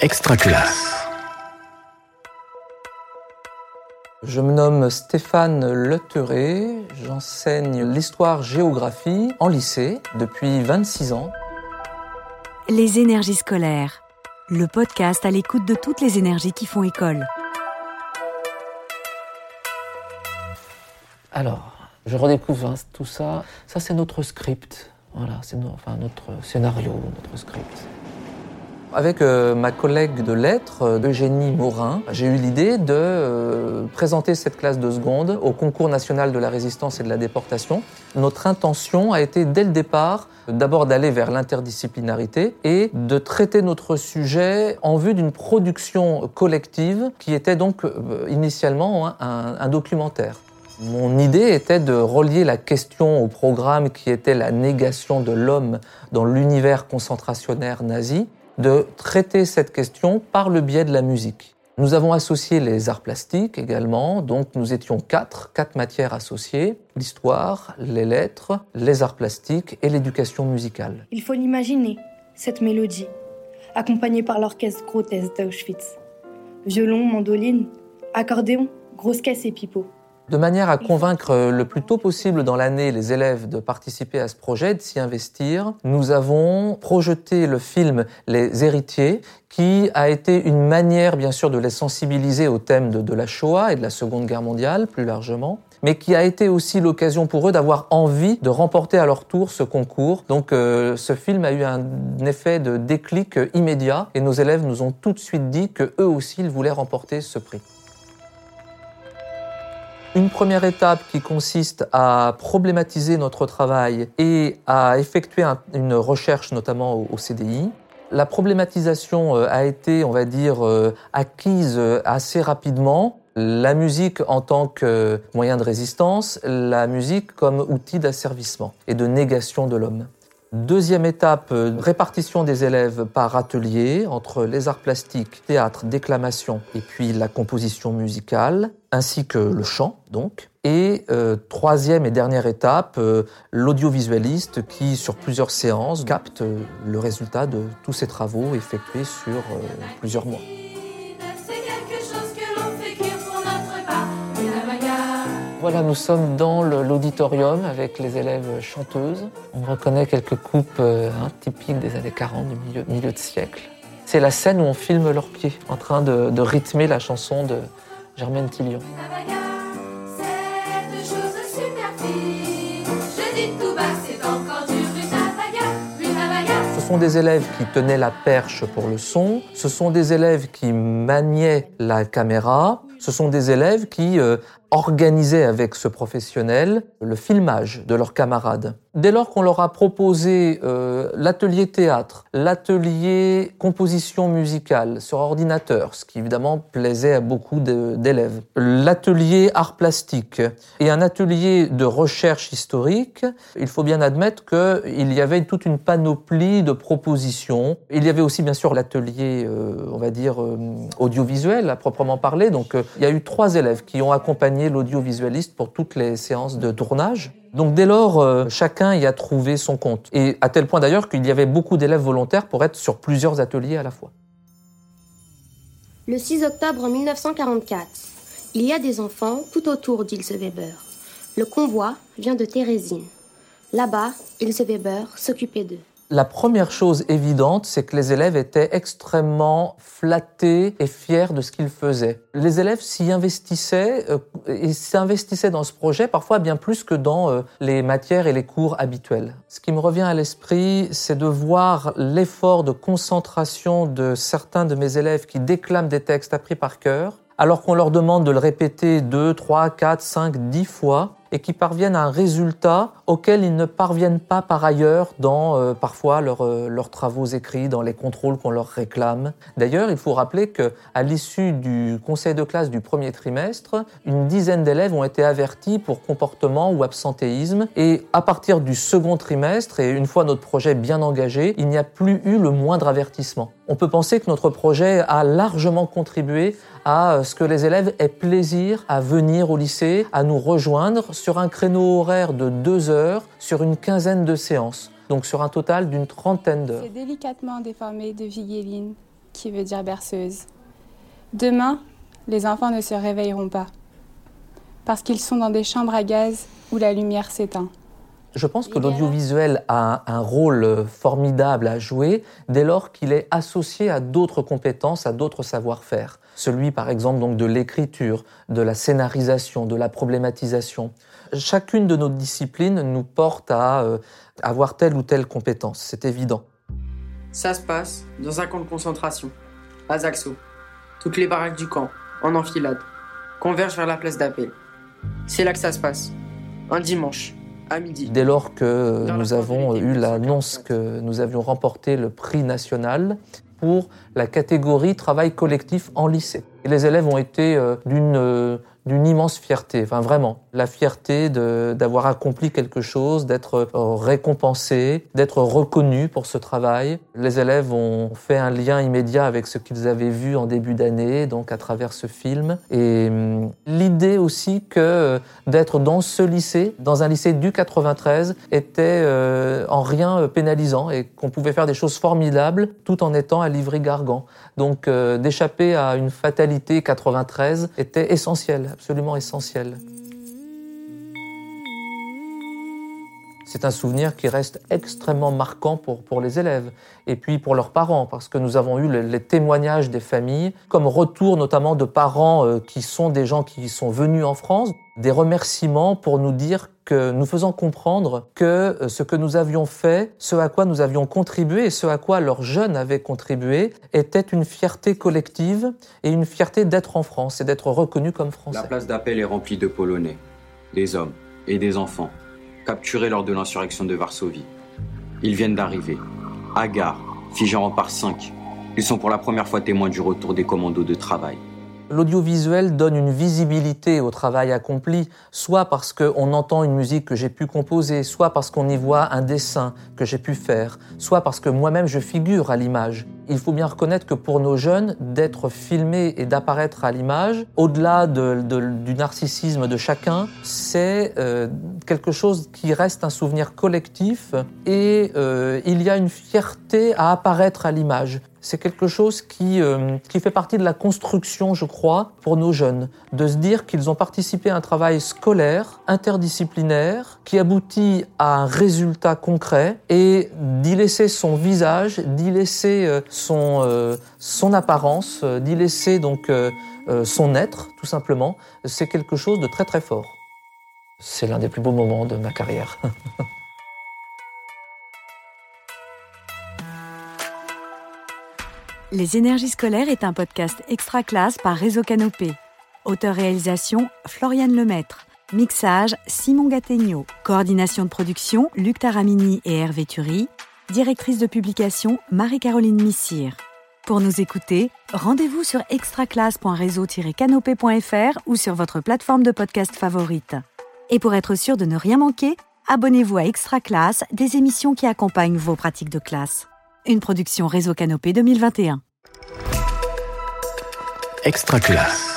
Extra classe. Je me nomme Stéphane Leteré, j'enseigne l'histoire-géographie en lycée depuis 26 ans. Les énergies scolaires, le podcast à l'écoute de toutes les énergies qui font école. Alors, je redécouvre tout ça. Ça, c'est notre script. Voilà, c'est no- enfin, notre scénario, notre script. Avec euh, ma collègue de lettres, euh, Eugénie Morin, j'ai eu l'idée de euh, présenter cette classe de seconde au concours national de la résistance et de la déportation. Notre intention a été dès le départ d'abord d'aller vers l'interdisciplinarité et de traiter notre sujet en vue d'une production collective qui était donc initialement hein, un, un documentaire. Mon idée était de relier la question au programme qui était la négation de l'homme dans l'univers concentrationnaire nazi, de traiter cette question par le biais de la musique. Nous avons associé les arts plastiques également, donc nous étions quatre, quatre matières associées, l'histoire, les lettres, les arts plastiques et l'éducation musicale. Il faut l'imaginer, cette mélodie, accompagnée par l'orchestre grotesque d'Auschwitz. Violon, mandoline, accordéon, grosse caisse et pipeau. De manière à convaincre le plus tôt possible dans l'année les élèves de participer à ce projet, de s'y investir, nous avons projeté le film Les héritiers, qui a été une manière bien sûr de les sensibiliser au thème de, de la Shoah et de la Seconde Guerre mondiale plus largement, mais qui a été aussi l'occasion pour eux d'avoir envie de remporter à leur tour ce concours. Donc euh, ce film a eu un effet de déclic immédiat et nos élèves nous ont tout de suite dit que eux aussi ils voulaient remporter ce prix. Une première étape qui consiste à problématiser notre travail et à effectuer un- une recherche notamment au, au CDI. La problématisation euh, a été, on va dire, euh, acquise euh, assez rapidement. La musique en tant que moyen de résistance, la musique comme outil d'asservissement et de négation de l'homme. Deuxième étape, euh, répartition des élèves par atelier entre les arts plastiques, théâtre, déclamation et puis la composition musicale, ainsi que le chant donc. Et euh, troisième et dernière étape, euh, l'audiovisualiste qui, sur plusieurs séances, capte le résultat de tous ces travaux effectués sur plusieurs mois. Voilà, nous sommes dans l'auditorium avec les élèves chanteuses. On reconnaît quelques coupes euh, hein, typiques des années 40, du milieu, milieu de siècle. C'est la scène où on filme leurs pieds en train de, de rythmer la chanson de Germaine Tillion. Ce sont des élèves qui tenaient la perche pour le son, ce sont des élèves qui maniaient la caméra, ce sont des élèves qui euh, organisaient avec ce professionnel le filmage de leurs camarades. Dès lors qu'on leur a proposé euh, l'atelier théâtre, l'atelier composition musicale sur ordinateur, ce qui évidemment plaisait à beaucoup d'élèves, l'atelier art plastique et un atelier de recherche historique, il faut bien admettre qu'il y avait toute une panoplie de propositions. Il y avait aussi bien sûr l'atelier, euh, on va dire, euh, audiovisuel à proprement parler. Donc il y a eu trois élèves qui ont accompagné l'audiovisualiste pour toutes les séances de tournage. Donc dès lors, euh, chacun y a trouvé son compte. Et à tel point d'ailleurs qu'il y avait beaucoup d'élèves volontaires pour être sur plusieurs ateliers à la fois. Le 6 octobre 1944, il y a des enfants tout autour d'Ilse Weber. Le convoi vient de Térésine. Là-bas, Ilse Weber s'occupait d'eux. La première chose évidente, c'est que les élèves étaient extrêmement flattés et fiers de ce qu'ils faisaient. Les élèves s'y investissaient euh, et s'investissaient dans ce projet parfois bien plus que dans euh, les matières et les cours habituels. Ce qui me revient à l'esprit, c'est de voir l'effort de concentration de certains de mes élèves qui déclament des textes appris par cœur, alors qu'on leur demande de le répéter deux, trois, quatre, cinq, dix fois, et qui parviennent à un résultat auquel ils ne parviennent pas par ailleurs dans euh, parfois euh, leurs travaux écrits, dans les contrôles qu'on leur réclame. D'ailleurs, il faut rappeler que à l'issue du conseil de classe du premier trimestre, une dizaine d'élèves ont été avertis pour comportement ou absentéisme, et à partir du second trimestre, et une fois notre projet bien engagé, il n'y a plus eu le moindre avertissement. On peut penser que notre projet a largement contribué à euh, ce que les élèves aient plaisir à venir au lycée, à nous rejoindre sur un créneau horaire de deux heures sur une quinzaine de séances, donc sur un total d'une trentaine d'heures. C'est délicatement déformé de Vigeline, qui veut dire berceuse. Demain, les enfants ne se réveilleront pas, parce qu'ils sont dans des chambres à gaz où la lumière s'éteint. Je pense que l'audiovisuel a un rôle formidable à jouer dès lors qu'il est associé à d'autres compétences, à d'autres savoir-faire. Celui, par exemple, donc de l'écriture, de la scénarisation, de la problématisation. Chacune de nos disciplines nous porte à euh, avoir telle ou telle compétence, c'est évident. Ça se passe dans un camp de concentration, à Zaxo. Toutes les baraques du camp, en enfilade, convergent vers la place d'appel. C'est là que ça se passe, un dimanche, à midi. Dès lors que Dans nous avons eu l'annonce 1944. que nous avions remporté le prix national pour la catégorie travail collectif en lycée. Et les élèves ont été euh, d'une euh, d'une immense fierté, enfin vraiment, la fierté d'avoir accompli quelque chose, d'être euh, récompensé, d'être reconnu pour ce travail. Les élèves ont fait un lien immédiat avec ce qu'ils avaient vu en début d'année, donc à travers ce film. Et hum, l'idée aussi que euh, d'être dans ce lycée, dans un lycée du 93, était euh, en rien euh, pénalisant et qu'on pouvait faire des choses formidables tout en étant à Livry-Gargan. Donc euh, d'échapper à une fatalité 93 était essentiel, absolument essentiel. C'est un souvenir qui reste extrêmement marquant pour, pour les élèves et puis pour leurs parents, parce que nous avons eu le- les témoignages des familles, comme retour notamment de parents euh, qui sont des gens qui sont venus en France, des remerciements pour nous dire que nous faisons comprendre que euh, ce que nous avions fait, ce à quoi nous avions contribué et ce à quoi leurs jeunes avaient contribué était une fierté collective et une fierté d'être en France et d'être reconnu comme La français. place d'appel est remplie de Polonais, des hommes et des enfants, capturés lors de l'insurrection de Varsovie. Ils viennent d'arriver. Figés en par cinq. Ils sont pour la première fois témoins du retour des commandos de travail. L'audiovisuel donne une visibilité au travail accompli, soit parce qu'on entend une musique que j'ai pu composer, soit parce qu'on y voit un dessin que j'ai pu faire, soit parce que moi-même je figure à l'image. Il faut bien reconnaître que pour nos jeunes, d'être filmé et d'apparaître à l'image, au-delà de- de- du narcissisme de chacun, c'est euh, quelque chose qui reste un souvenir collectif et euh, il y a une fierté à apparaître à l'image. C'est quelque chose qui, euh, qui fait partie de la construction, je crois, pour nos jeunes, de se dire qu'ils ont participé à un travail scolaire, interdisciplinaire, qui aboutit à un résultat concret et d'y laisser son visage, d'y laisser son, euh, son apparence, euh, d'y laisser donc euh, son être, tout simplement, c'est quelque chose de très très fort. C'est l'un des plus beaux moments de ma carrière. Les énergies scolaires est un podcast extra classe par Réseau Canopé. Auteur-réalisation Floriane Lemaître. Mixage Simon Gattegno. Coordination de production Luc Taramini et Hervé Thury. Directrice de publication Marie-Caroline Missire. Pour nous écouter, rendez-vous sur extraclasse.réseau-canopé.fr ou sur votre plateforme de podcast favorite. Et pour être sûr de ne rien manquer, abonnez-vous à Extra Classe, des émissions qui accompagnent vos pratiques de classe. Une production Réseau Canopé 2021. Extra classe.